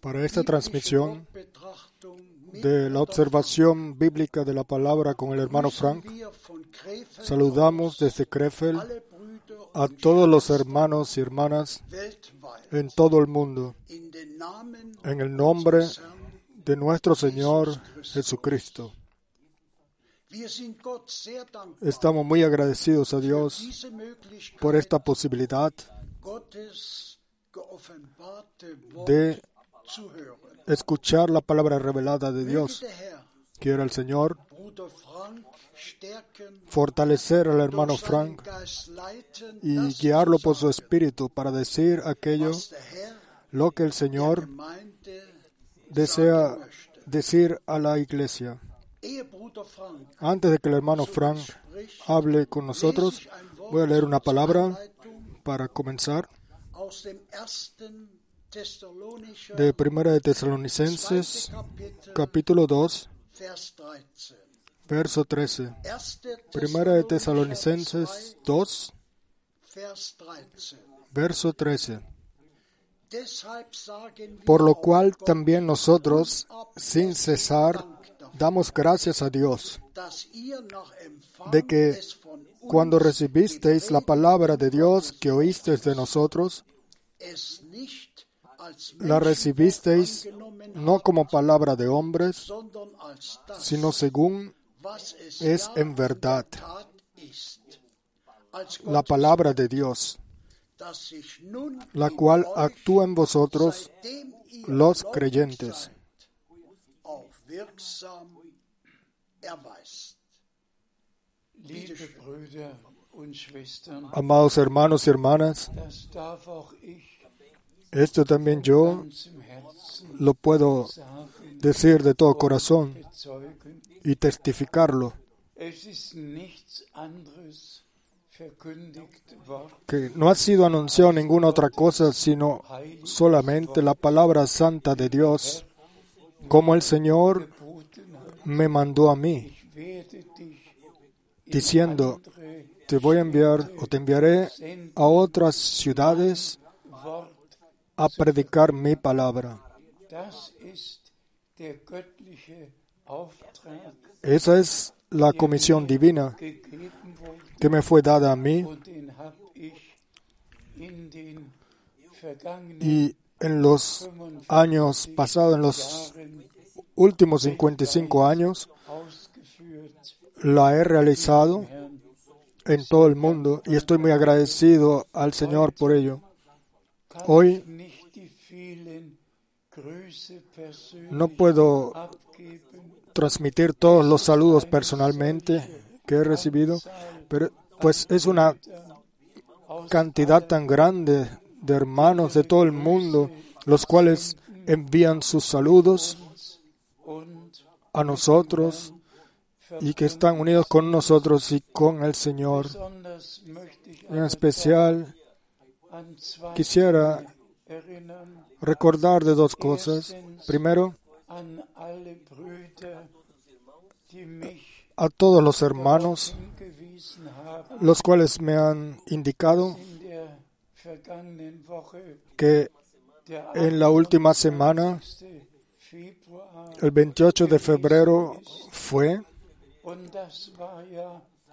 Para esta transmisión de la observación bíblica de la palabra con el hermano Frank, saludamos desde Krefeld a todos los hermanos y hermanas en todo el mundo, en el nombre de nuestro Señor Jesucristo. Estamos muy agradecidos a Dios por esta posibilidad de escuchar la palabra revelada de Dios. Quiera el Señor fortalecer al hermano Frank y guiarlo por su espíritu para decir aquello lo que el Señor desea decir a la iglesia. Antes de que el hermano Frank hable con nosotros, voy a leer una palabra para comenzar de Primera de Tesalonicenses, capítulo 2, verso 13. Primera de Tesalonicenses 2, verso 13. Por lo cual también nosotros, sin cesar, damos gracias a Dios de que cuando recibisteis la palabra de Dios que oísteis de nosotros, la recibisteis no como palabra de hombres, sino según es en verdad. La palabra de Dios, la cual actúa en vosotros los creyentes. Amados hermanos y hermanas, esto también yo lo puedo decir de todo corazón y testificarlo. Que no ha sido anunciado ninguna otra cosa sino solamente la palabra santa de Dios, como el Señor me mandó a mí, diciendo, te voy a enviar o te enviaré a otras ciudades a predicar mi palabra. Esa es la comisión divina que me fue dada a mí y en los años pasados, en los últimos 55 años, la he realizado en todo el mundo y estoy muy agradecido al Señor por ello. Hoy no puedo transmitir todos los saludos personalmente que he recibido, pero pues es una cantidad tan grande de hermanos de todo el mundo, los cuales envían sus saludos a nosotros y que están unidos con nosotros y con el Señor. En especial, quisiera recordar de dos cosas. Primero, a todos los hermanos, los cuales me han indicado que en la última semana, el 28 de febrero fue,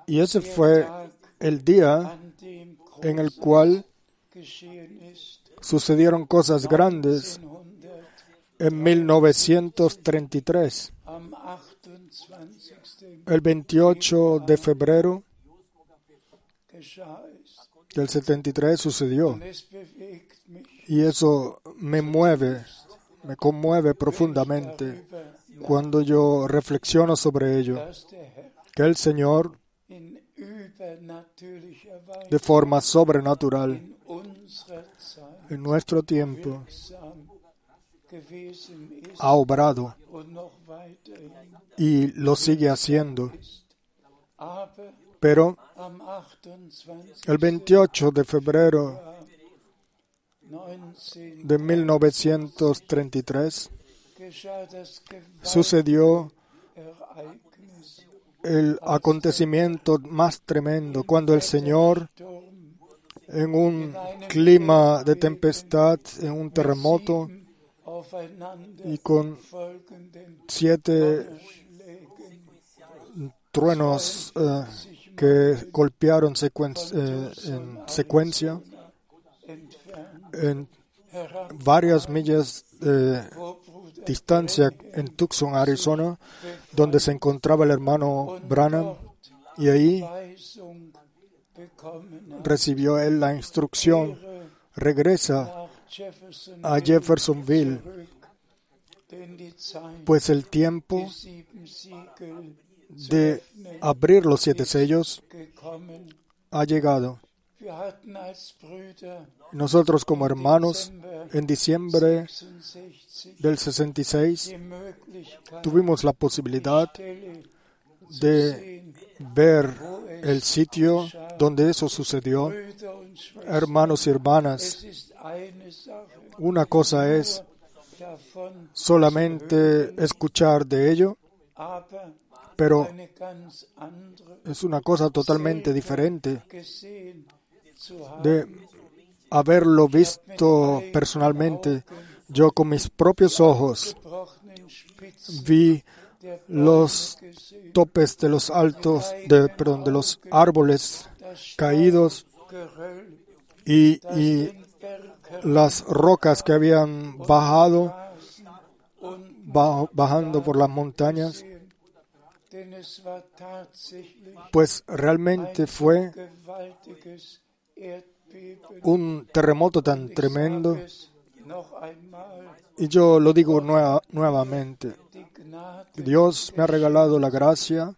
y ese fue el día en el cual sucedieron cosas grandes en 1933. El 28 de febrero del 73 sucedió. Y eso me mueve, me conmueve profundamente cuando yo reflexiono sobre ello. Que el Señor, de forma sobrenatural, en nuestro tiempo, ha obrado y lo sigue haciendo. Pero el 28 de febrero de 1933 sucedió el acontecimiento más tremendo cuando el Señor en un clima de tempestad, en un terremoto y con siete truenos eh, que golpearon eh, en secuencia en varias millas de distancia en Tucson, Arizona, donde se encontraba el hermano Branham, y ahí recibió él la instrucción, regresa a Jeffersonville, pues el tiempo de abrir los siete sellos ha llegado. Nosotros como hermanos, en diciembre del 66, tuvimos la posibilidad de ver el sitio donde eso sucedió. Hermanos y hermanas, una cosa es solamente escuchar de ello, pero es una cosa totalmente diferente de haberlo visto personalmente. Yo con mis propios ojos vi los topes de los altos, de, perdón, de los árboles caídos y, y las rocas que habían bajado, bajando por las montañas, pues realmente fue un terremoto tan tremendo. Y yo lo digo nuevamente. Dios me ha regalado la gracia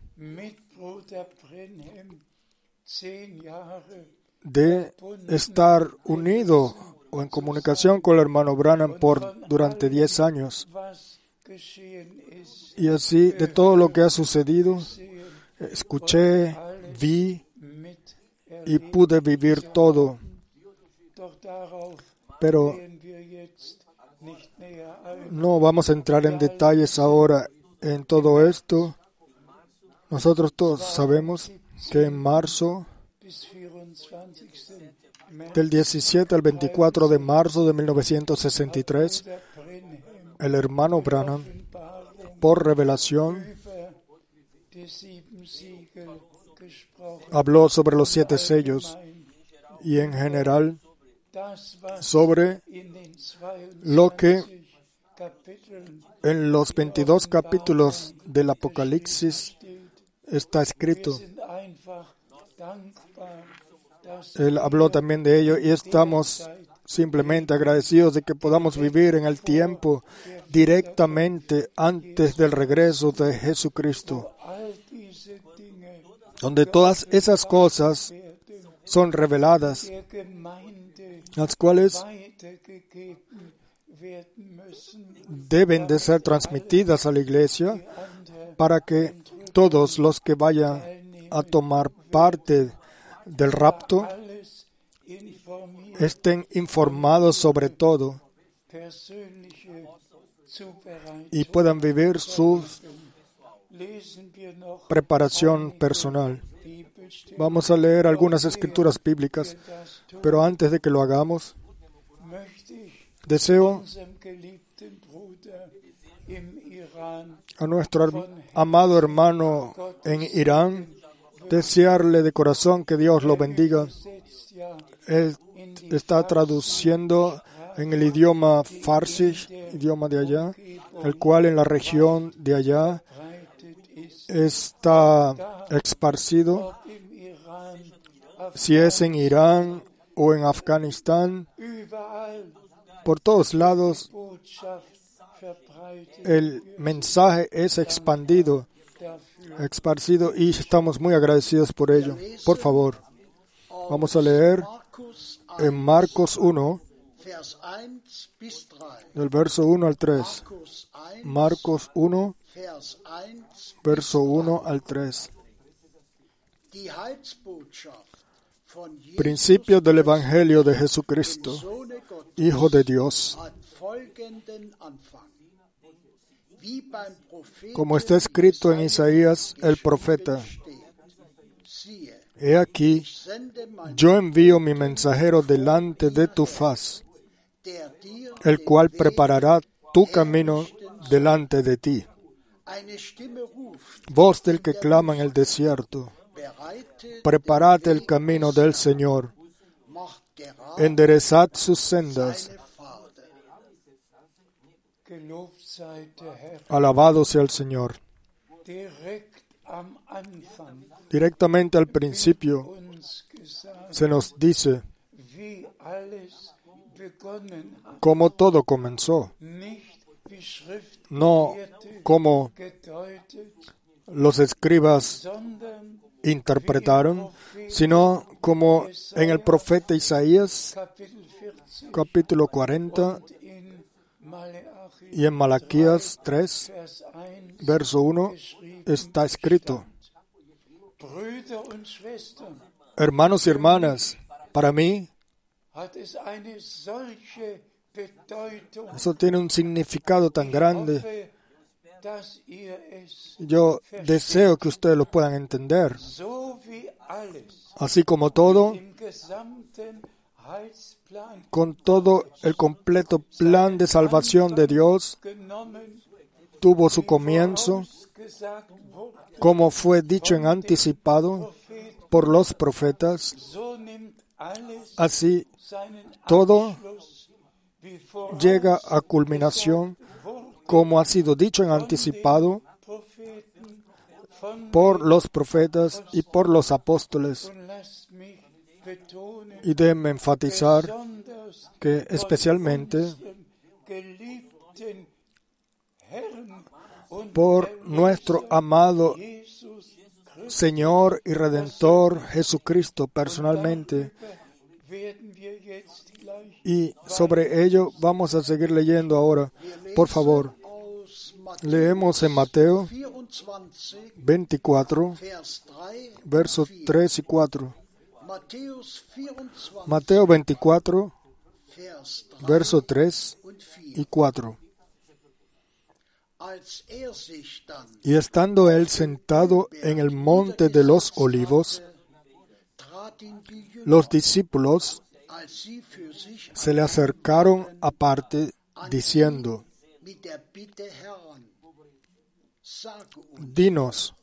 de estar unido o en comunicación con el hermano Branham por durante 10 años. Y así, de todo lo que ha sucedido, escuché, vi y pude vivir todo. Pero no vamos a entrar en detalles ahora en todo esto. Nosotros todos sabemos que en marzo, del 17 al 24 de marzo de 1963, el hermano Branham, por revelación, habló sobre los siete sellos y en general sobre lo que en los 22 capítulos del Apocalipsis está escrito. Él habló también de ello y estamos simplemente agradecidos de que podamos vivir en el tiempo directamente antes del regreso de Jesucristo, donde todas esas cosas son reveladas, las cuales deben de ser transmitidas a la iglesia para que todos los que vayan a tomar parte del rapto estén informados sobre todo y puedan vivir su preparación personal. Vamos a leer algunas escrituras bíblicas, pero antes de que lo hagamos, deseo a nuestro amado hermano en Irán desearle de corazón que Dios lo bendiga. Él está traduciendo en el idioma farsi, idioma de allá, el cual en la región de allá está esparcido, si es en Irán o en Afganistán, por todos lados el mensaje es expandido, esparcido y estamos muy agradecidos por ello. Por favor, vamos a leer en Marcos 1, del verso 1 al 3. Marcos 1, verso 1 al 3. Principio del Evangelio de Jesucristo, Hijo de Dios. Como está escrito en Isaías el profeta, He aquí, yo envío mi mensajero delante de tu faz, el cual preparará tu camino delante de ti. Voz del que clama en el desierto, preparad el camino del Señor, enderezad sus sendas. Alabado sea el Señor. Directamente al principio se nos dice cómo todo comenzó, no como los escribas interpretaron, sino como en el profeta Isaías, capítulo 40, y en Malaquías 3, verso 1, está escrito, hermanos y hermanas, para mí, eso tiene un significado tan grande. Yo deseo que ustedes lo puedan entender. Así como todo, con todo el completo plan de salvación de Dios, tuvo su comienzo, como fue dicho en anticipado por los profetas. Así, todo llega a culminación, como ha sido dicho en anticipado por los profetas y por los apóstoles. Y déjenme enfatizar que especialmente por nuestro amado Señor y Redentor Jesucristo personalmente. Y sobre ello vamos a seguir leyendo ahora. Por favor, leemos en Mateo 24, versos 3 y 4. Mateo 24, verso 3 y 4. Y estando él sentado en el monte de los olivos, los discípulos se le acercaron aparte diciendo, Dinos,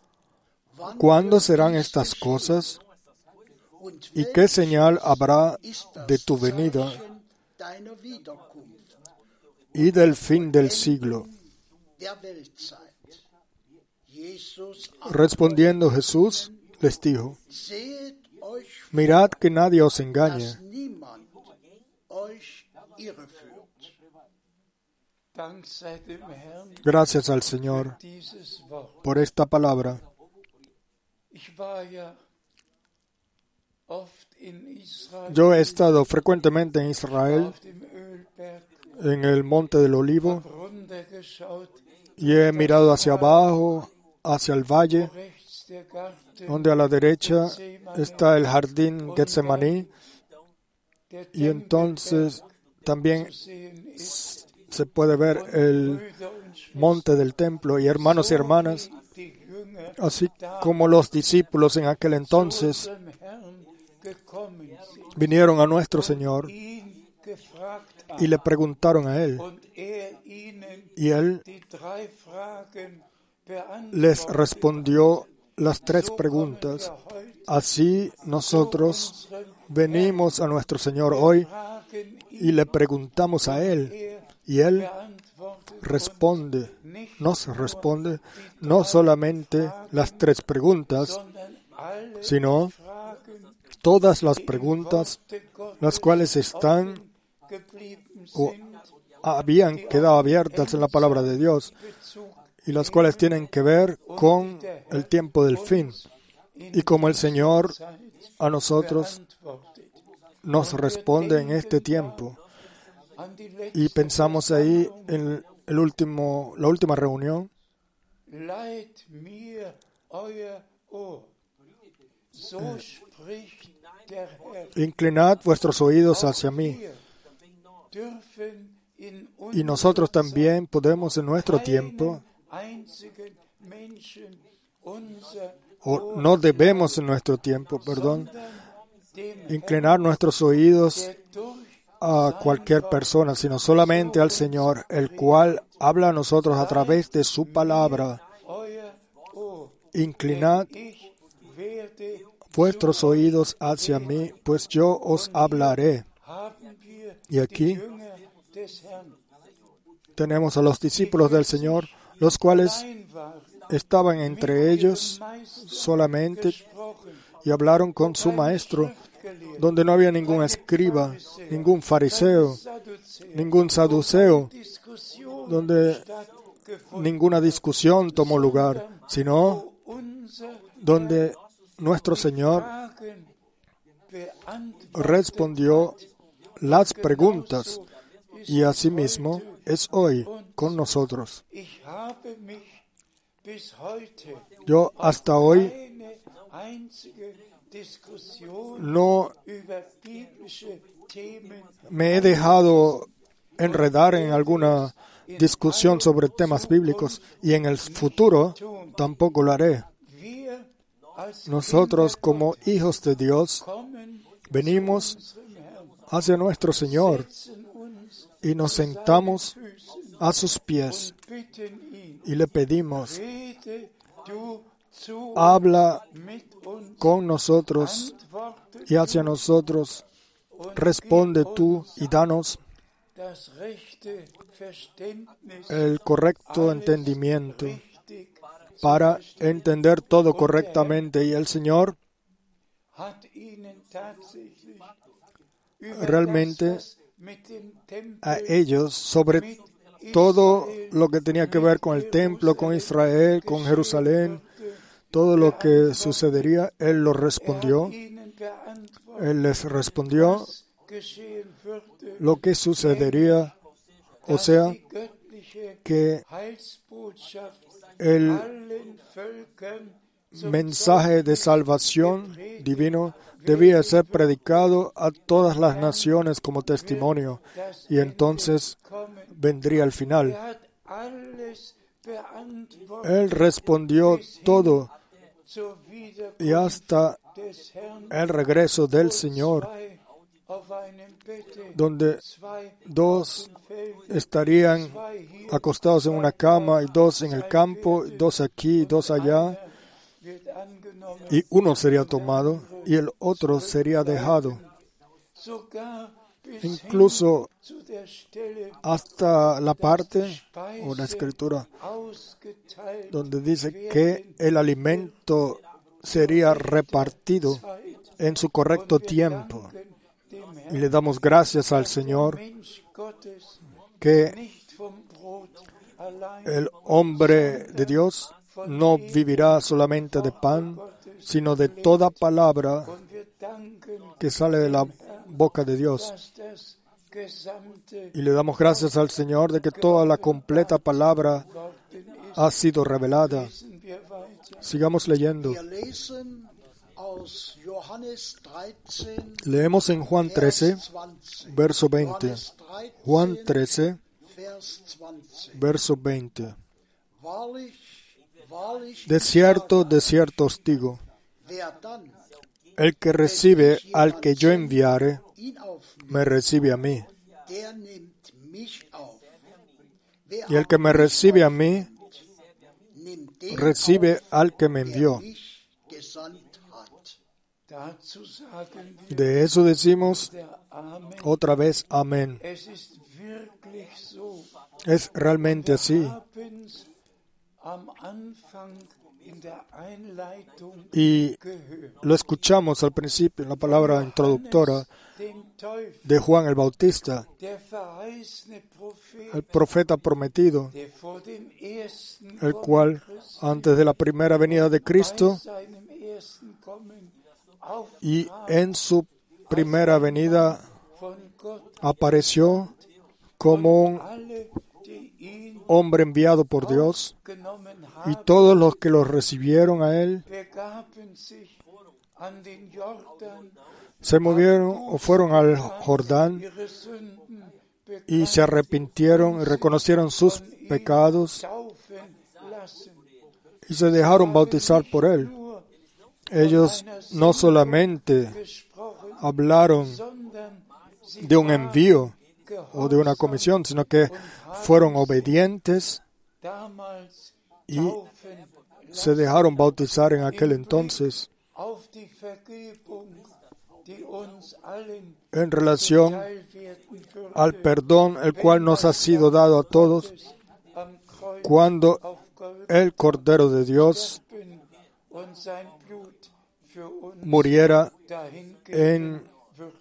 ¿cuándo serán estas cosas? ¿Y qué señal habrá de tu venida y del fin del siglo? Respondiendo Jesús les dijo, mirad que nadie os engañe, Gracias al Señor por esta palabra. Yo he estado frecuentemente en Israel, en el Monte del Olivo, y he mirado hacia abajo, hacia el valle, donde a la derecha está el jardín Getsemaní, y entonces también se puede ver el monte del templo y hermanos y hermanas, así como los discípulos en aquel entonces vinieron a nuestro Señor y le preguntaron a Él. Y Él les respondió las tres preguntas. Así nosotros venimos a nuestro Señor hoy y le preguntamos a Él. Y Él responde, nos responde no solamente las tres preguntas, sino todas las preguntas las cuales están o habían quedado abiertas en la palabra de Dios y las cuales tienen que ver con el tiempo del fin y como el Señor a nosotros nos responde en este tiempo. Y pensamos ahí en el último, la última reunión. Inclinad vuestros oídos hacia mí. Y nosotros también podemos en nuestro tiempo, o no debemos en nuestro tiempo, perdón, inclinar nuestros oídos a cualquier persona, sino solamente al Señor, el cual habla a nosotros a través de su palabra. Inclinad vuestros oídos hacia mí, pues yo os hablaré. Y aquí tenemos a los discípulos del Señor, los cuales estaban entre ellos solamente y hablaron con su maestro, donde no había ningún escriba, ningún fariseo, ningún saduceo, donde ninguna discusión tomó lugar, sino donde nuestro Señor respondió las preguntas y asimismo es hoy con nosotros. Yo hasta hoy no me he dejado enredar en alguna discusión sobre temas bíblicos y en el futuro tampoco lo haré. Nosotros como hijos de Dios venimos hacia nuestro Señor y nos sentamos a sus pies y le pedimos, habla con nosotros y hacia nosotros, responde tú y danos el correcto entendimiento para entender todo correctamente. Y el Señor realmente a ellos sobre todo lo que tenía que ver con el templo, con Israel, con Jerusalén, todo lo que sucedería, Él lo respondió. Él les respondió lo que sucedería, o sea, que el mensaje de salvación divino debía ser predicado a todas las naciones como testimonio y entonces vendría el final. Él respondió todo y hasta el regreso del Señor, donde dos estarían acostados en una cama y dos en el campo, dos aquí, dos allá, y uno sería tomado y el otro sería dejado. Incluso hasta la parte o la escritura donde dice que el alimento sería repartido en su correcto tiempo. Y le damos gracias al Señor que el hombre de Dios no vivirá solamente de pan, sino de toda palabra que sale de la boca de Dios. Y le damos gracias al Señor de que toda la completa palabra ha sido revelada. Sigamos leyendo. Leemos en Juan 13, verso 20. Juan 13, verso 20. De cierto, de cierto os digo, el que recibe al que yo enviare, me recibe a mí. Y el que me recibe a mí, recibe al que me envió. De eso decimos otra vez amén. Es realmente así. Y lo escuchamos al principio en la palabra introductora de Juan el Bautista, el profeta prometido, el cual antes de la primera venida de Cristo y en su primera venida apareció como un hombre enviado por Dios y todos los que lo recibieron a él se movieron o fueron al Jordán y se arrepintieron y reconocieron sus pecados y se dejaron bautizar por él. Ellos no solamente hablaron de un envío o de una comisión, sino que fueron obedientes y se dejaron bautizar en aquel entonces en relación al perdón el cual nos ha sido dado a todos cuando el Cordero de Dios muriera en,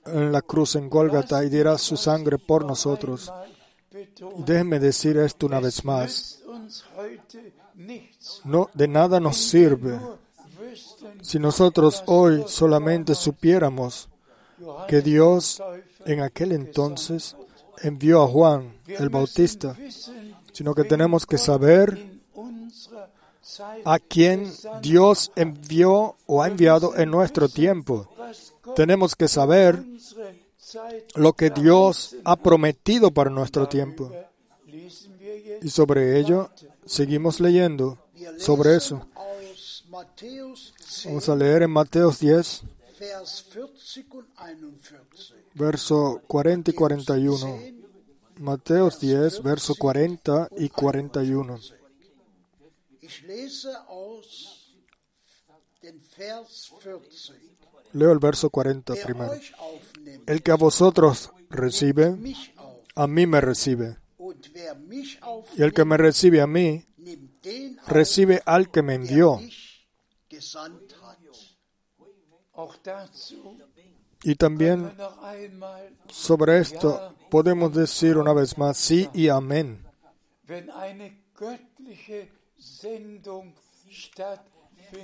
la cruz en Gólgata y diera su sangre por nosotros. Y déjenme decir esto una vez más. No, de nada nos sirve si nosotros hoy solamente supiéramos que Dios en aquel entonces envió a Juan el Bautista, sino que tenemos que saber a quien Dios envió o ha enviado en nuestro tiempo. Tenemos que saber lo que Dios ha prometido para nuestro tiempo. Y sobre ello seguimos leyendo sobre eso. Vamos a leer en Mateos 10, verso 40 y 41. Mateos 10, verso 40 y 41. Leo el verso 40 primero. El que a vosotros recibe, a mí me recibe. Y el que me recibe a mí, recibe al que me envió. Y también sobre esto podemos decir una vez más sí y amén.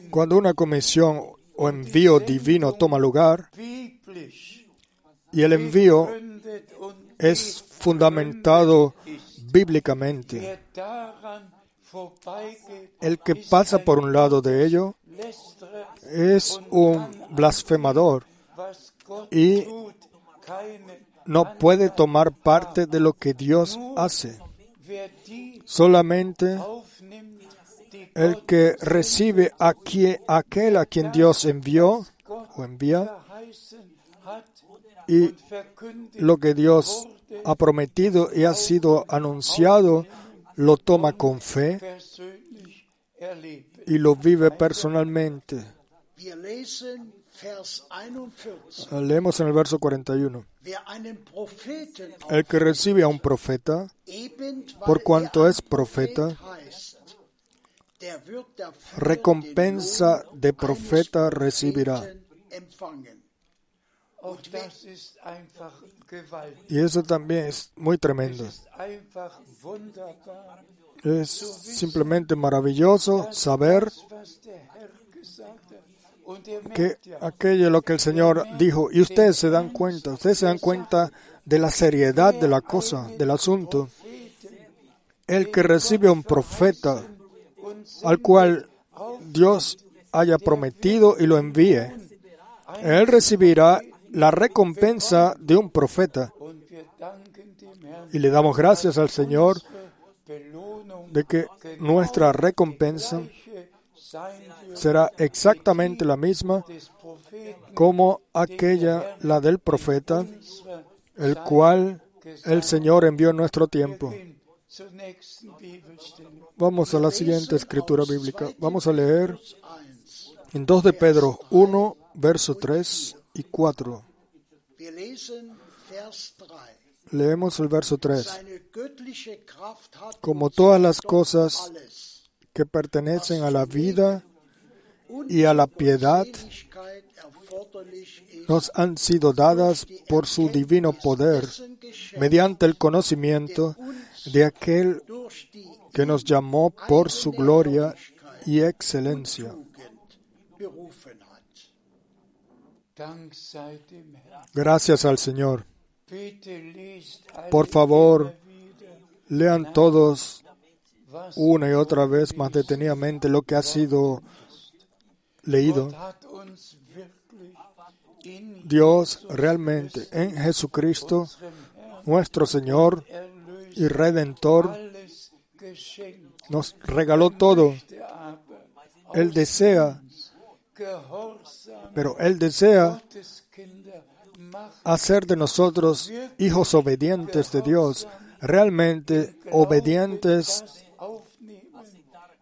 Cuando una comisión o envío divino toma lugar, y el envío es fundamentado bíblicamente, el que pasa por un lado de ello es un blasfemador y no puede tomar parte de lo que Dios hace. Solamente el que recibe a aquel a quien Dios envió o envía y lo que Dios ha prometido y ha sido anunciado, lo toma con fe y lo vive personalmente. Leemos en el verso 41. El que recibe a un profeta, por cuanto es profeta, recompensa de profeta recibirá. Y eso también es muy tremendo. Es simplemente maravilloso saber que aquello lo que el Señor dijo, y ustedes se dan cuenta, ustedes se dan cuenta de la seriedad de la cosa, del asunto. El que recibe a un profeta al cual Dios haya prometido y lo envíe, él recibirá la recompensa de un profeta. Y le damos gracias al Señor de que nuestra recompensa será exactamente la misma como aquella, la del profeta, el cual el Señor envió en nuestro tiempo. Vamos a la siguiente escritura bíblica. Vamos a leer en 2 de Pedro 1, verso 3 y 4. Leemos el verso 3. Como todas las cosas que pertenecen a la vida y a la piedad nos han sido dadas por su divino poder mediante el conocimiento de aquel que nos llamó por su gloria y excelencia. Gracias al Señor. Por favor, lean todos una y otra vez más detenidamente lo que ha sido leído. Dios realmente en Jesucristo, nuestro Señor y Redentor, nos regaló todo. Él desea, pero Él desea hacer de nosotros hijos obedientes de Dios, realmente obedientes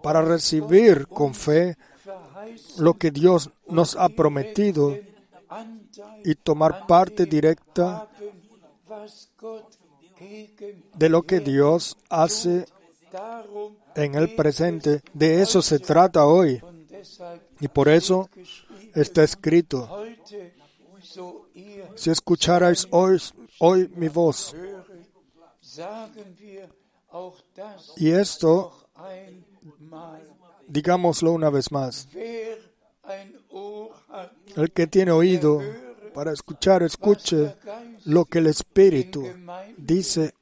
para recibir con fe lo que Dios nos ha prometido y tomar parte directa de lo que Dios hace en el presente. De eso se trata hoy. Y por eso está escrito, si escucharais hoy, hoy mi voz. Y esto, digámoslo una vez más, el que tiene oído para escuchar, escuche lo que el Espíritu dice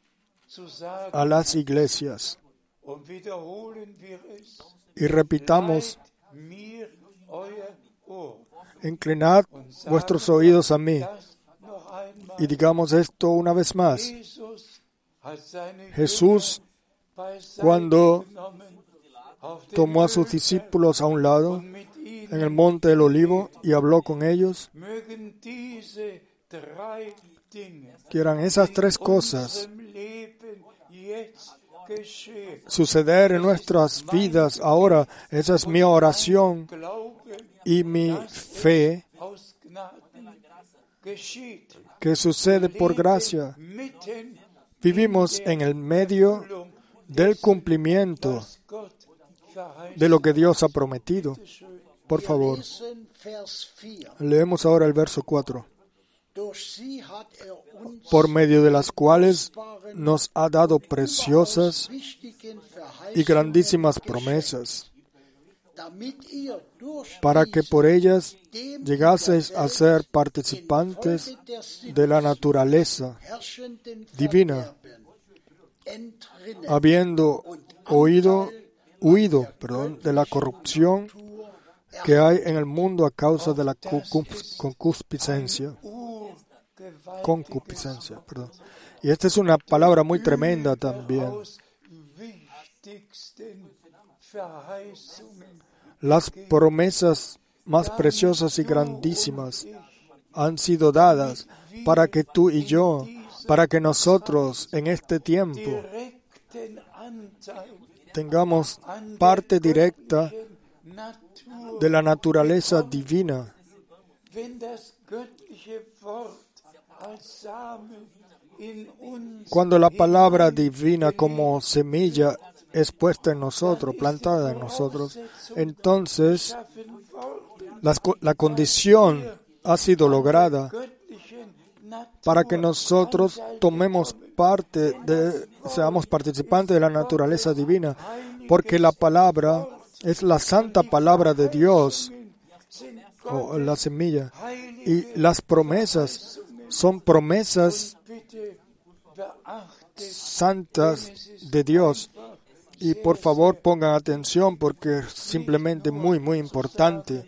a las iglesias. Y repitamos, inclinad vuestros oídos a mí. Y digamos esto una vez más. Jesús, cuando tomó a sus discípulos a un lado en el monte del olivo y habló con ellos, quieran esas tres cosas suceder en nuestras vidas ahora. Esa es mi oración y mi fe que sucede por gracia. Vivimos en el medio del cumplimiento de lo que Dios ha prometido. Por favor, leemos ahora el verso 4 por medio de las cuales nos ha dado preciosas y grandísimas promesas, para que por ellas llegaseis a ser participantes de la naturaleza divina, habiendo oído, huido perdón, de la corrupción que hay en el mundo a causa de la concupiscencia concupiscencia. Perdón. Y esta es una palabra muy tremenda también. Las promesas más preciosas y grandísimas han sido dadas para que tú y yo, para que nosotros en este tiempo tengamos parte directa de la naturaleza divina. Cuando la palabra divina como semilla es puesta en nosotros, plantada en nosotros, entonces la, condición ha sido lograda para que nosotros tomemos parte de, seamos participantes de la naturaleza divina, porque la palabra es la santa palabra de Dios, o la semilla, y las promesas son promesas santas de Dios. Y por favor pongan atención porque es simplemente muy, muy importante.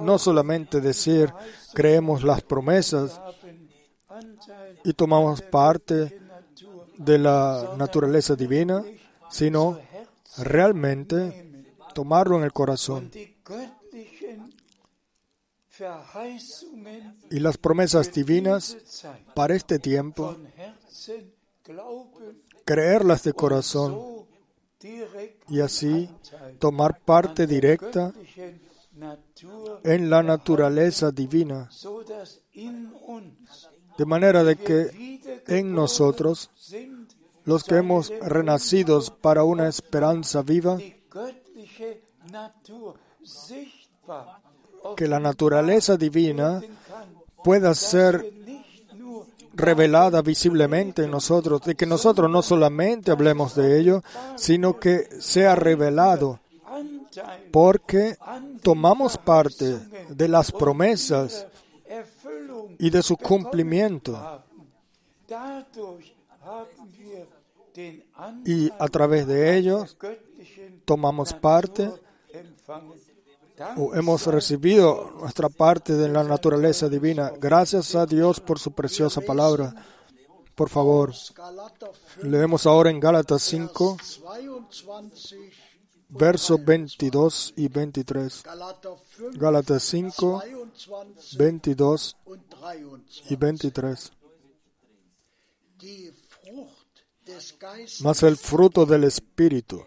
No solamente decir creemos las promesas y tomamos parte de la naturaleza divina, sino realmente tomarlo en el corazón. Y las promesas divinas para este tiempo, creerlas de corazón y así tomar parte directa en la naturaleza divina, de manera de que en nosotros, los que hemos renacido para una esperanza viva, que la naturaleza divina pueda ser revelada visiblemente en nosotros, de que nosotros no solamente hablemos de ello, sino que sea revelado, porque tomamos parte de las promesas y de su cumplimiento. Y a través de ellos tomamos parte hemos recibido nuestra parte de la naturaleza divina. Gracias a Dios por su preciosa palabra. Por favor, leemos ahora en Gálatas 5, versos 22 y 23. Gálatas 5, 22 y 23. Mas el fruto del Espíritu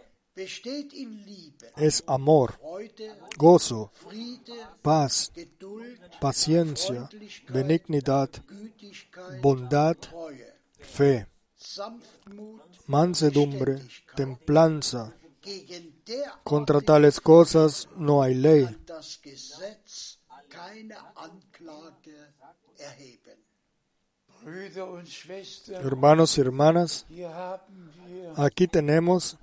es amor, gozo, paz, paciencia, benignidad, bondad, fe, mansedumbre, templanza. Contra tales cosas no hay ley. Hermanos y hermanas, aquí tenemos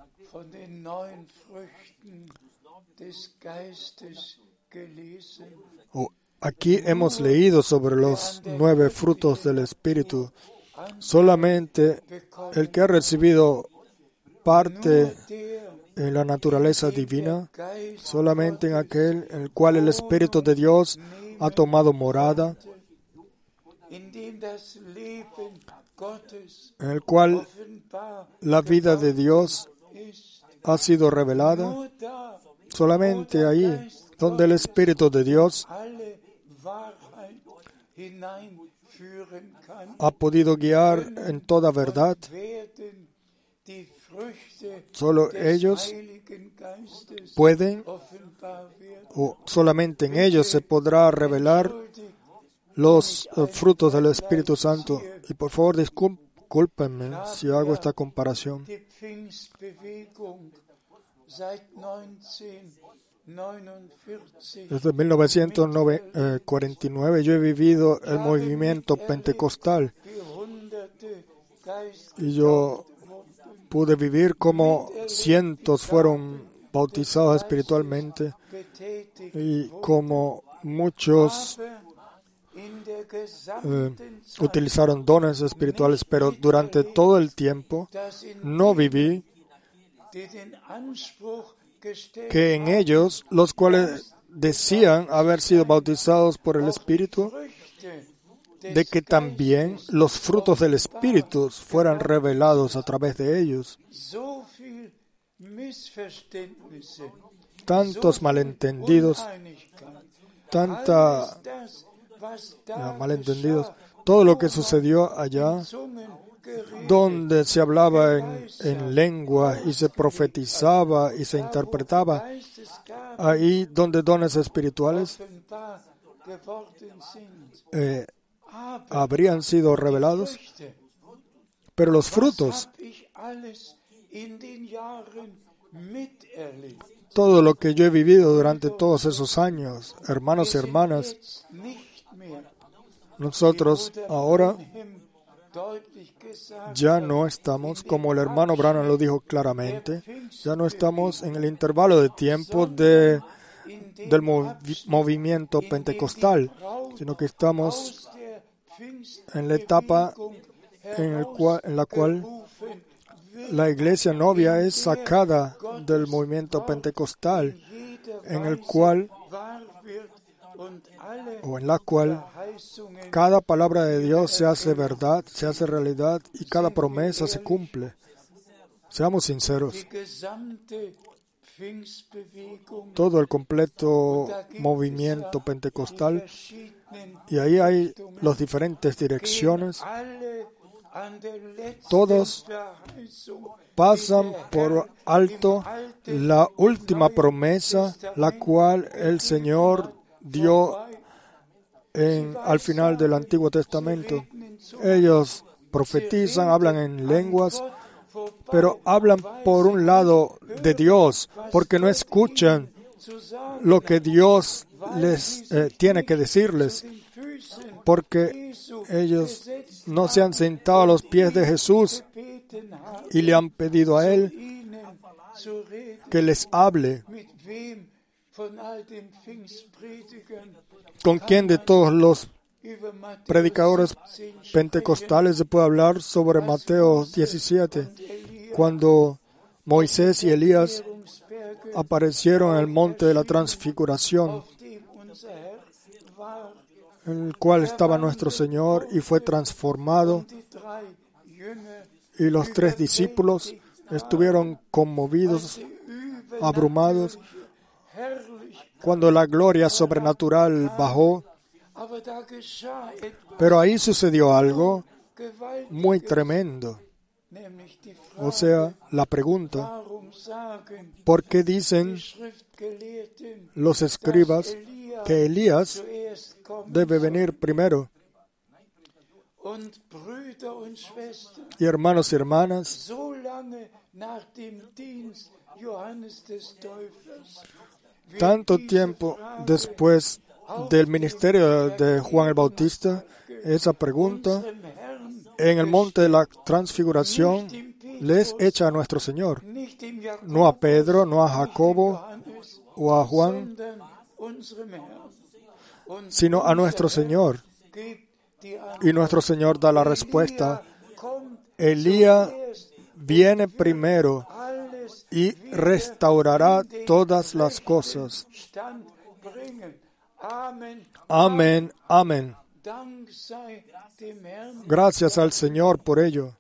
aquí hemos leído sobre los nueve frutos del Espíritu. Solamente el que ha recibido parte en la naturaleza divina, solamente en aquel en el cual el Espíritu de Dios ha tomado morada, en el cual la vida de Dios ha sido revelada solamente ahí donde el Espíritu de Dios ha podido guiar en toda verdad. Solo ellos pueden, o solamente en ellos se podrá revelar los eh, frutos del Espíritu Santo. Y por favor, discúlpenme si hago esta comparación. Desde 1949 yo he vivido el movimiento pentecostal. y yo pude vivir como cientos fueron bautizados espiritualmente y como muchos eh, utilizaron dones espirituales, pero durante todo el tiempo no viví que en ellos, los cuales decían haber sido bautizados por el Espíritu, de que también los frutos del Espíritu fueran revelados a través de ellos. Tantos malentendidos, tanta malentendidos, todo lo que sucedió allá donde se hablaba en, lengua y se profetizaba y se interpretaba, ahí donde dones espirituales eh, habrían sido revelados, pero los frutos, todo lo que yo he vivido durante todos esos años, hermanos y hermanas, Nosotros ahora ya no estamos, como el hermano Branham lo dijo claramente, ya no estamos en el intervalo de tiempo de, del movimiento pentecostal, sino que estamos en la etapa en, el cual, en la cual la iglesia novia es sacada del movimiento pentecostal, en el cual o en la cual cada palabra de Dios se hace verdad, se hace realidad y cada promesa se cumple. Seamos sinceros. Todo el completo movimiento pentecostal y ahí hay las diferentes direcciones. Todos pasan por alto la última promesa, la cual el Señor dio en, al final del Antiguo Testamento. Ellos profetizan, hablan en lenguas, pero hablan por un lado de Dios, porque no escuchan lo que Dios les eh, tiene que decirles, porque ellos no se han sentado a los pies de Jesús y le han pedido a Él que les hable ¿Con quién de todos los predicadores pentecostales se puede hablar sobre Mateo 17? Cuando Moisés y Elías aparecieron en el monte de la transfiguración, en el cual estaba nuestro Señor y fue transformado, y los tres discípulos estuvieron conmovidos, abrumados, cuando la gloria sobrenatural bajó. Pero ahí sucedió algo muy tremendo. O sea, la pregunta, ¿por qué dicen los escribas que Elías debe venir primero? Y hermanos y hermanas, tanto tiempo después del ministerio de Juan el Bautista, esa pregunta en el monte de la transfiguración les echa a nuestro Señor, no a Pedro, no a Jacobo o a Juan, sino a nuestro Señor. Y nuestro Señor da la respuesta, Elías viene primero y restaurará todas las cosas. Amén, amén. Gracias al Señor por ello.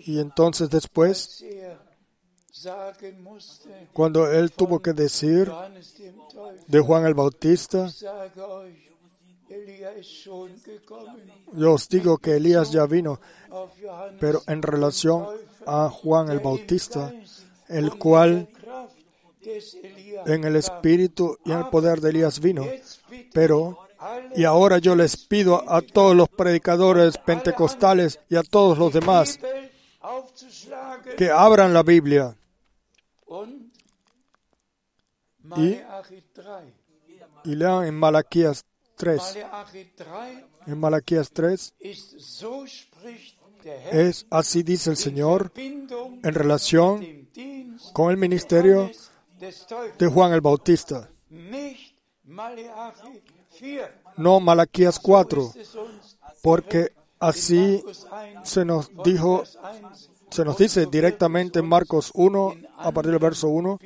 Y entonces después, cuando él tuvo que decir de Juan el Bautista, yo os digo que Elías ya vino, pero en relación a Juan el Bautista, el cual en el espíritu y en el poder de Elías vino. Pero, y ahora yo les pido a todos los predicadores pentecostales y a todos los demás que abran la Biblia y, lean en Malaquías 3. En Malaquías 3 es así dice el Señor en relación con el ministerio de Juan el Bautista. No Malaquías 4, porque así se nos dijo, se nos dice directamente en Marcos 1, a partir del verso 1,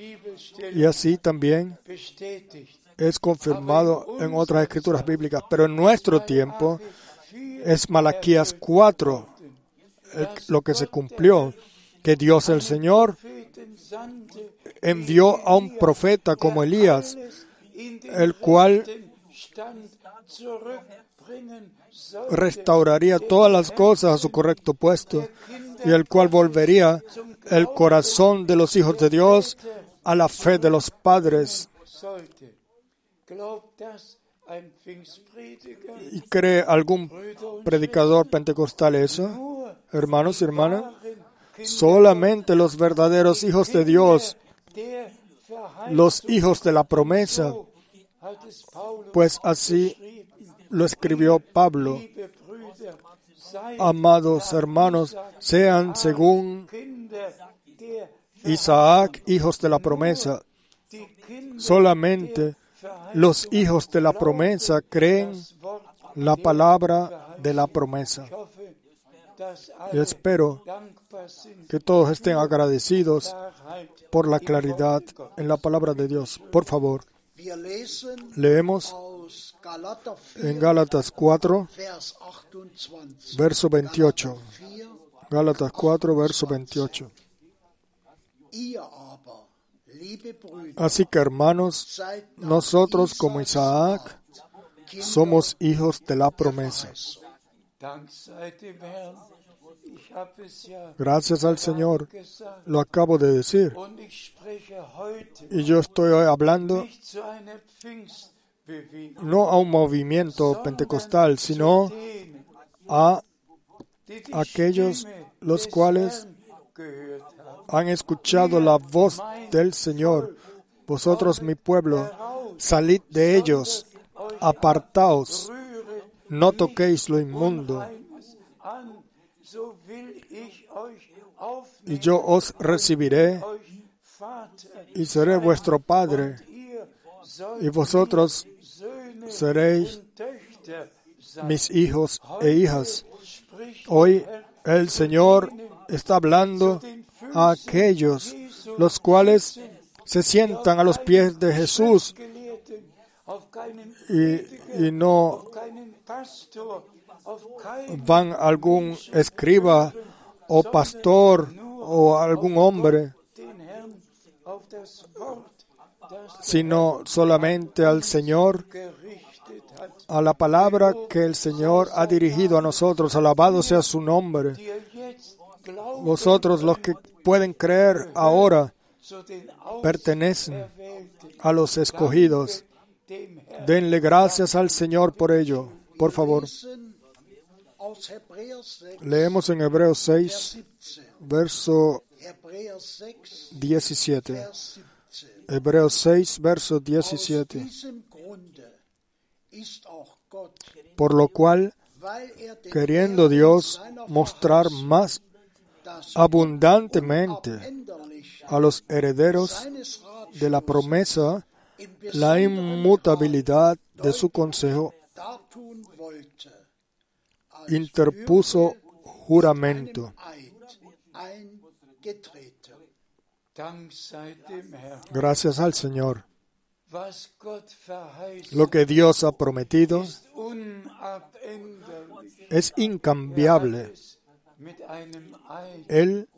y así también es confirmado en otras escrituras bíblicas, pero en nuestro tiempo es Malaquías 4 lo que se cumplió, que Dios el Señor envió a un profeta como Elías, el cual restauraría todas las cosas a su correcto puesto y el cual volvería el corazón de los hijos de Dios a la fe de los padres. ¿Y cree algún predicador pentecostal eso? Hermanos y hermanas, solamente los verdaderos hijos de Dios, los hijos de la promesa, pues así lo escribió Pablo. Amados hermanos, sean según Isaac hijos de la promesa. Solamente los hijos de la promesa creen la palabra de la promesa. Espero que todos estén agradecidos por la claridad en la palabra de Dios. Por favor, leemos en Gálatas 4, verso 28. Gálatas 4, verso 28. Así que hermanos, nosotros como Isaac somos hijos de la promesa. Gracias al Señor, lo acabo de decir. Y yo estoy hablando no a un movimiento pentecostal, sino a aquellos los cuales han escuchado la voz del Señor. Vosotros, mi pueblo, salid de ellos, apartaos, no toquéis lo inmundo. Y yo os recibiré y seré vuestro Padre, y vosotros seréis mis hijos e hijas. Hoy el Señor está hablando a aquellos los cuales se sientan a los pies de Jesús y, y no van algún escriba o pastor o algún hombre, sino solamente al Señor, a la palabra que el Señor ha dirigido a nosotros. Alabado sea su nombre. Vosotros los que pueden creer ahora pertenecen a los escogidos. Denle gracias al Señor por ello. Por favor. Leemos en Hebreos 6, verso 17. Hebreos 6, verso 17. Por lo cual, queriendo Dios mostrar más abundantemente a los herederos de la promesa la inmutabilidad de su consejo, interpuso juramento. Gracias al Señor. Lo que Dios ha prometido es incambiable. Él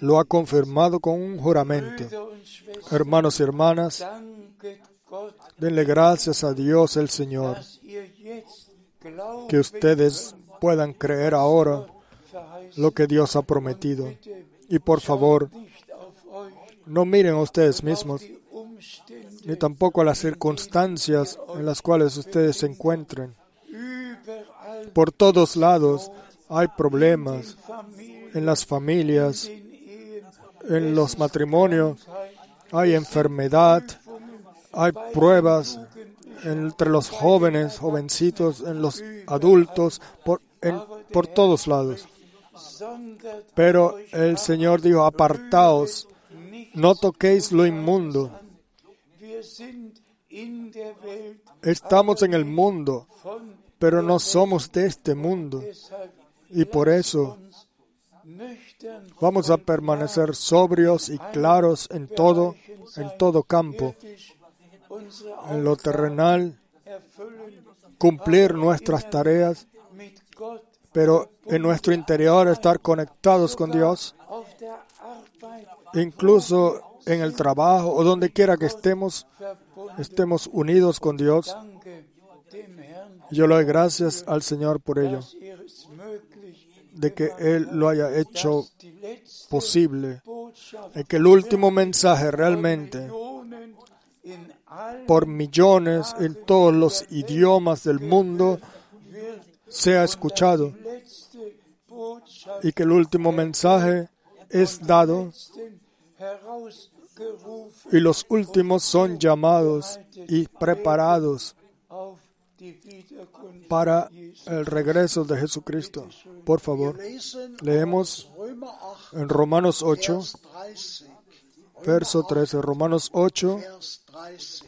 lo ha confirmado con un juramento. Hermanos y hermanas, denle gracias a Dios el Señor que ustedes puedan creer ahora lo que Dios ha prometido. Y por favor, no miren a ustedes mismos, ni tampoco a las circunstancias en las cuales ustedes se encuentren. Por todos lados hay problemas en las familias, en los matrimonios, hay enfermedad, hay pruebas, entre los jóvenes, jovencitos, en los adultos, por, todos lados. Pero el Señor dijo, apartaos, no toquéis lo inmundo. Estamos en el mundo, pero no somos de este mundo. Y por eso vamos a permanecer sobrios y claros en todo, en todo campo en lo terrenal, cumplir nuestras tareas, pero en nuestro interior estar conectados con Dios, incluso en el trabajo o donde quiera que estemos, estemos unidos con Dios. Yo le doy gracias al Señor por ello, de que Él lo haya hecho posible, y que el último mensaje realmente por millones en todos los idiomas del mundo sea escuchado y que el último mensaje es dado y los últimos son llamados y preparados para el regreso de Jesucristo. Por favor, leemos en Romanos 8, verso 13. Romanos 8,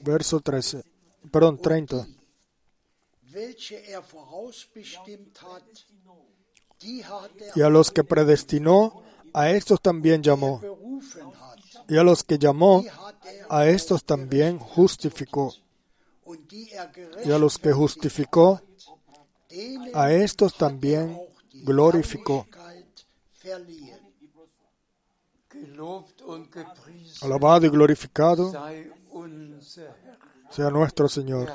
verso 13. Perdón, 30. Y a los que predestinó, a estos también llamó. Y a los que llamó, a estos también justificó. Y a los que justificó, a estos también glorificó. Alabado y glorificado sea nuestro Señor.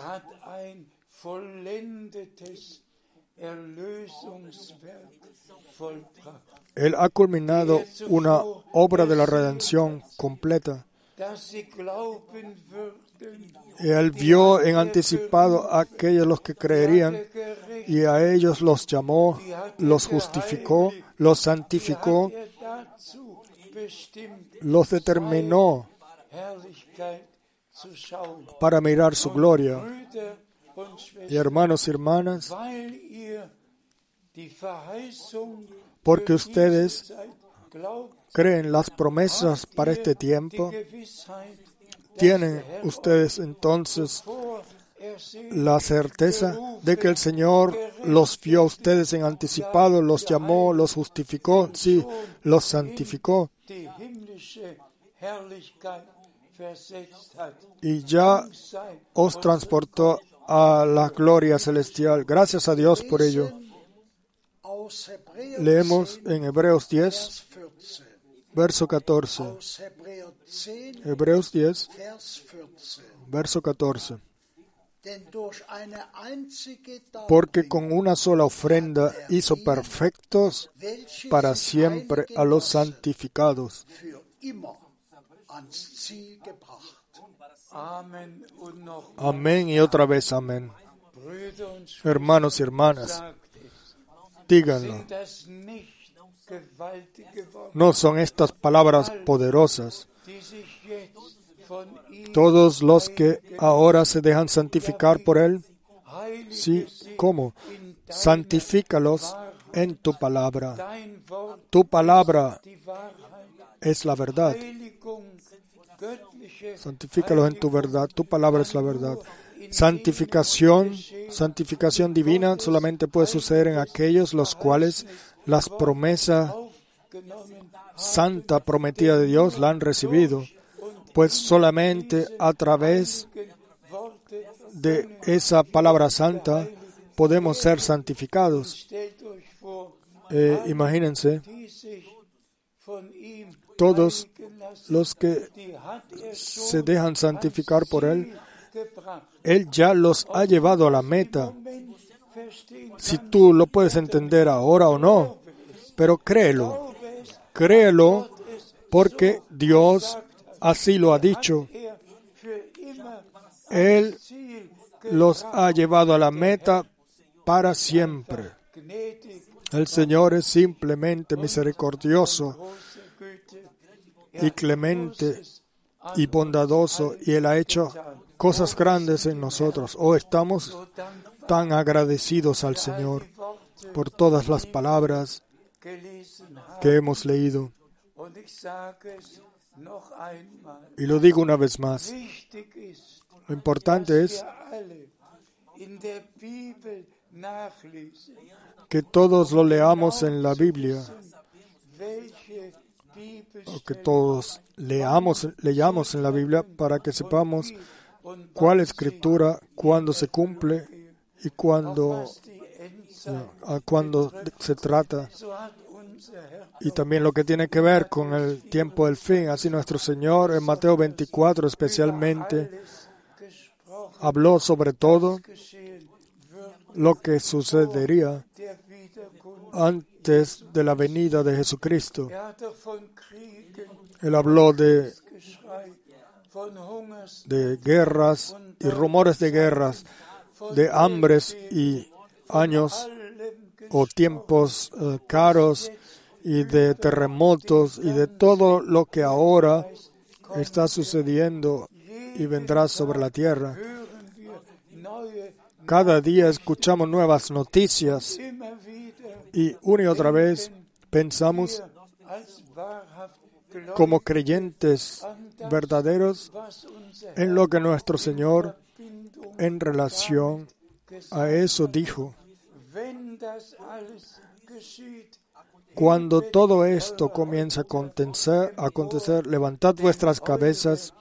Él ha culminado una obra de la redención completa. Él vio en anticipado a aquellos los que creerían y a ellos los llamó, los justificó, los santificó, los determinó para mirar su gloria. Y hermanos y hermanas, porque ustedes creen las promesas para este tiempo, tienen ustedes entonces la certeza de que el Señor los vio a ustedes en anticipado, los llamó, los justificó, sí, los santificó y ya os transportó a la gloria celestial. Gracias a Dios por ello. Leemos en Hebreos 10, verso 14. Hebreos 10, verso 14. Porque con una sola ofrenda hizo perfectos para siempre a los santificados. Amén y otra vez amén. Hermanos y hermanas, díganlo. No son estas palabras poderosas. Todos los que ahora se dejan santificar por Él, sí, ¿cómo? Santifícalos en tu palabra. Tu palabra es la verdad. Santifícalos en tu verdad. Tu palabra es la verdad. Santificación, santificación divina solamente puede suceder en aquellos los cuales las promesas santa prometida de Dios la han recibido, pues solamente a través de esa palabra santa podemos ser santificados. Eh, imagínense, todos los que se dejan santificar por Él, Él ya los ha llevado a la meta. Si tú lo puedes entender ahora o no, pero créelo, créelo porque Dios así lo ha dicho. Él los ha llevado a la meta para siempre. El Señor es simplemente misericordioso y clemente y bondadoso y Él ha hecho cosas grandes en nosotros. Oh, estamos tan agradecidos al Señor por todas las palabras que hemos leído. Y lo digo una vez más. Lo importante es que todos lo leamos en la Biblia o que todos leamos, leamos en la Biblia para que sepamos cuál escritura, cuándo se cumple y cuándo, a cuándo se trata. Y también lo que tiene que ver con el tiempo del fin. Así nuestro Señor en Mateo 24 especialmente habló sobre todo lo que sucedería antes de la venida de Jesucristo. Él habló de, de guerras y rumores de guerras, de hambres y años o tiempos eh, caros y de terremotos y de todo lo que ahora está sucediendo y vendrá sobre la tierra. Cada día escuchamos nuevas noticias y una y otra vez pensamos como creyentes verdaderos en lo que nuestro Señor en relación a eso dijo. Cuando todo esto comienza a acontecer, a acontecer, levantad vuestras cabezas,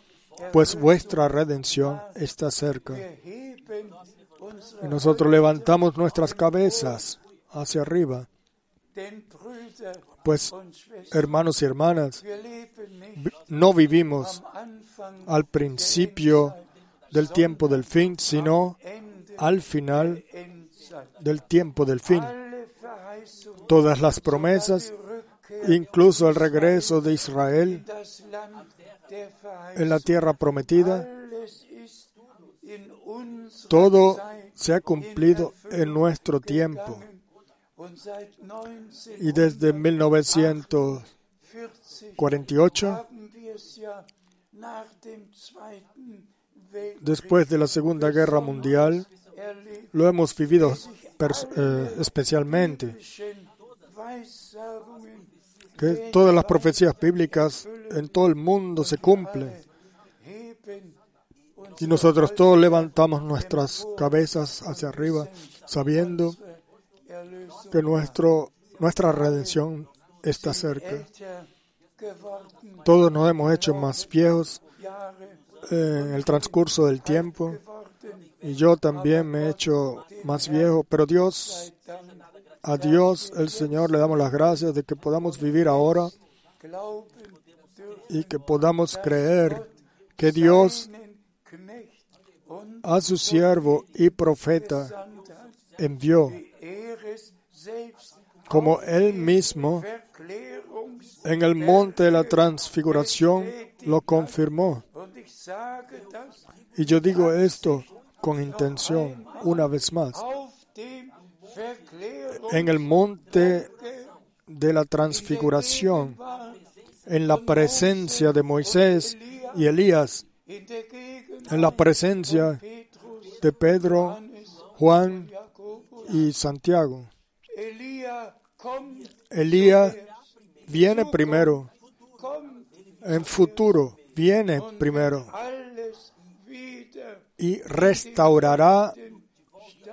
pues vuestra redención está cerca. Y nosotros levantamos nuestras cabezas hacia arriba. Pues, hermanos y hermanas, no vivimos al principio del tiempo del fin, sino al final del tiempo del fin. Todas las promesas, incluso el regreso de Israel en la tierra prometida, todo se ha cumplido en nuestro tiempo. Y desde 1948, después de la Segunda Guerra Mundial, lo hemos vivido eh, especialmente. Que todas las profecías bíblicas en todo el mundo se cumplen. Y nosotros todos levantamos nuestras cabezas hacia arriba, sabiendo que nuestro, nuestra redención está cerca. Todos nos hemos hecho más viejos en el transcurso del tiempo y yo también me he hecho más viejo, pero Dios, a Dios el Señor le damos las gracias de que podamos vivir ahora y que podamos creer que Dios a su siervo y profeta envió como él mismo en el monte de la transfiguración lo confirmó. Y yo digo esto con intención una vez más. En el monte de la transfiguración, en la presencia de Moisés y Elías, en la presencia de Pedro, Juan y Santiago. Elías viene primero, en futuro viene primero y restaurará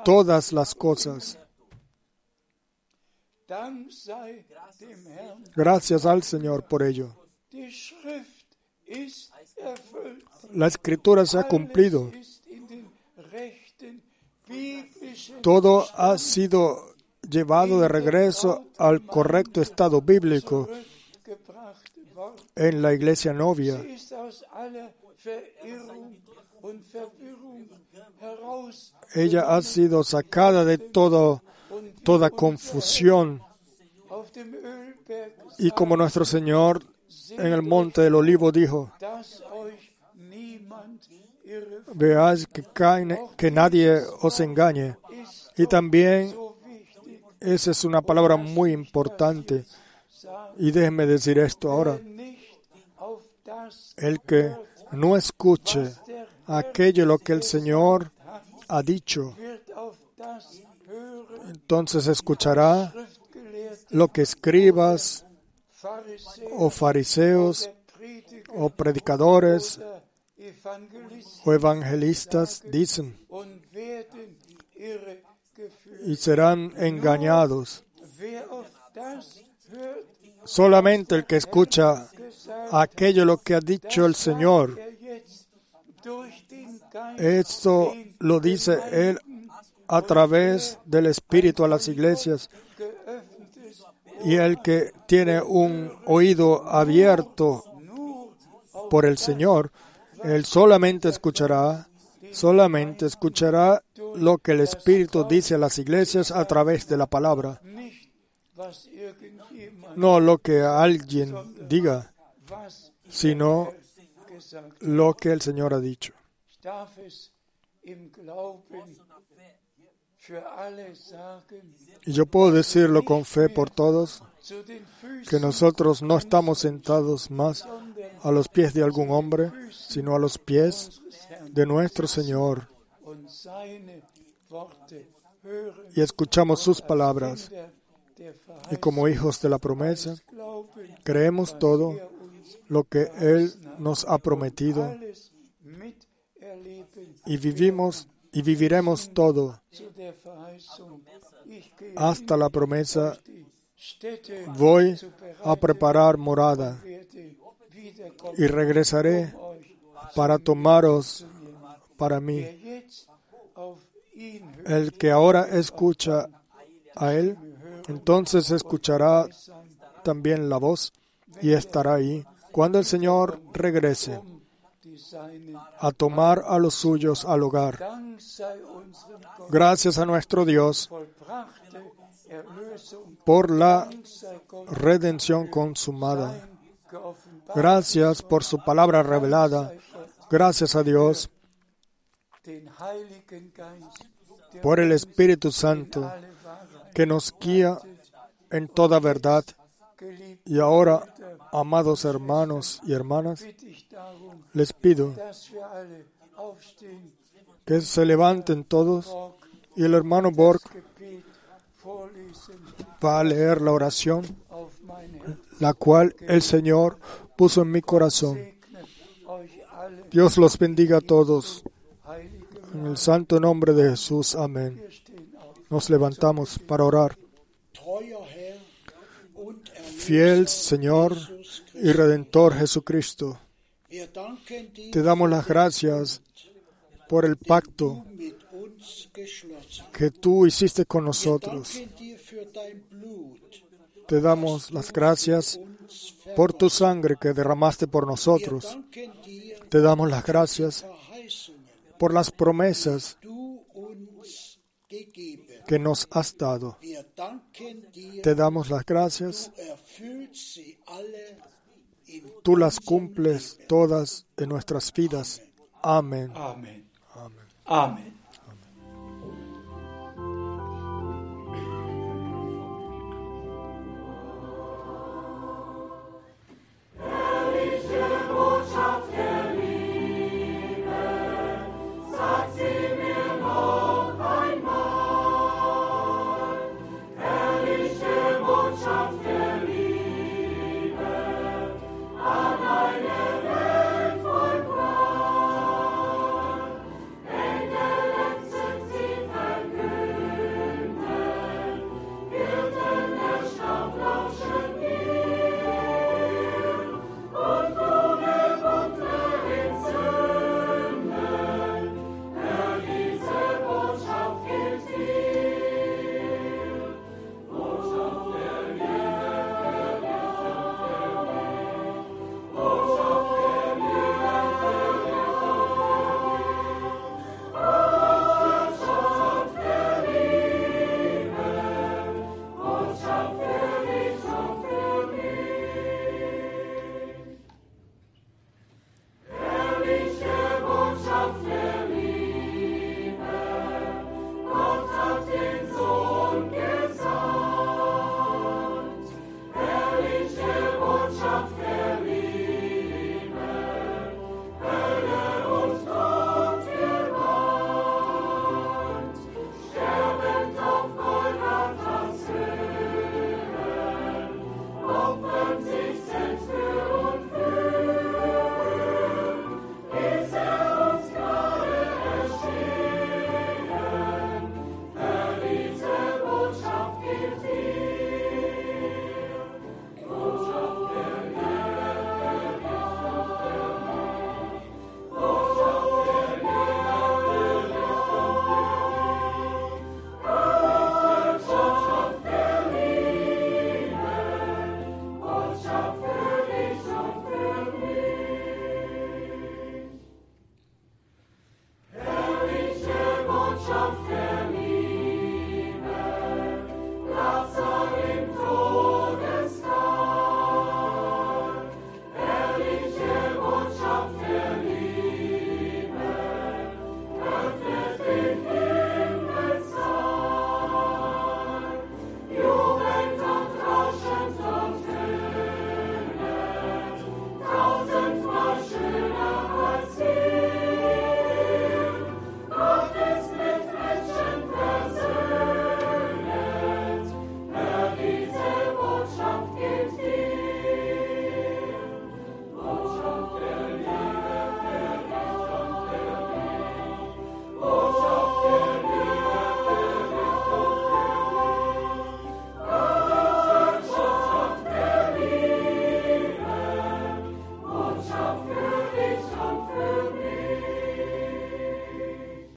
todas las cosas. Gracias al Señor por ello. La escritura se ha cumplido. Todo ha sido llevado de regreso al correcto estado bíblico en la iglesia novia. Ella ha sido sacada de todo, toda confusión. Y como nuestro Señor en el monte del olivo dijo, veáis que, que nadie os engañe. Y también esa es una palabra muy importante. Y déjenme decir esto ahora. El que no escuche aquello lo que el Señor ha dicho, entonces escuchará lo que escribas o fariseos o predicadores o evangelistas dicen y serán engañados. Solamente el que escucha aquello lo que ha dicho el Señor, esto lo dice Él a través del Espíritu a las iglesias. Y el que tiene un oído abierto por el Señor, Él solamente escuchará, solamente escuchará lo que el Espíritu dice a las iglesias a través de la palabra. No lo que alguien diga, sino lo que el Señor ha dicho. Y yo puedo decirlo con fe por todos, que nosotros no estamos sentados más a los pies de algún hombre, sino a los pies de nuestro Señor y escuchamos sus palabras. Y como hijos de la promesa, creemos todo lo que Él nos ha prometido. Y vivimos y viviremos todo hasta la promesa. Voy a preparar morada y regresaré para tomaros para mí. El que ahora escucha a Él, entonces escuchará también la voz y estará ahí cuando el Señor regrese a tomar a los suyos al hogar. Gracias a nuestro Dios por la redención consumada. Gracias por su palabra revelada. Gracias a Dios por el Espíritu Santo que nos guía en toda verdad. Y ahora, amados hermanos y hermanas, les pido que se levanten todos y el hermano Borg va a leer la oración, la cual el Señor puso en mi corazón. Dios los bendiga a todos. En el santo nombre de Jesús. Amén. Nos levantamos para orar. Fiel Señor y Redentor Jesucristo, te damos las gracias por el pacto que tú hiciste con nosotros. Te damos las gracias por tu sangre que derramaste por nosotros. Te damos las gracias por las promesas que nos has dado. Te damos las gracias. Tú las cumples todas en nuestras vidas. Amén. Amén. Amén.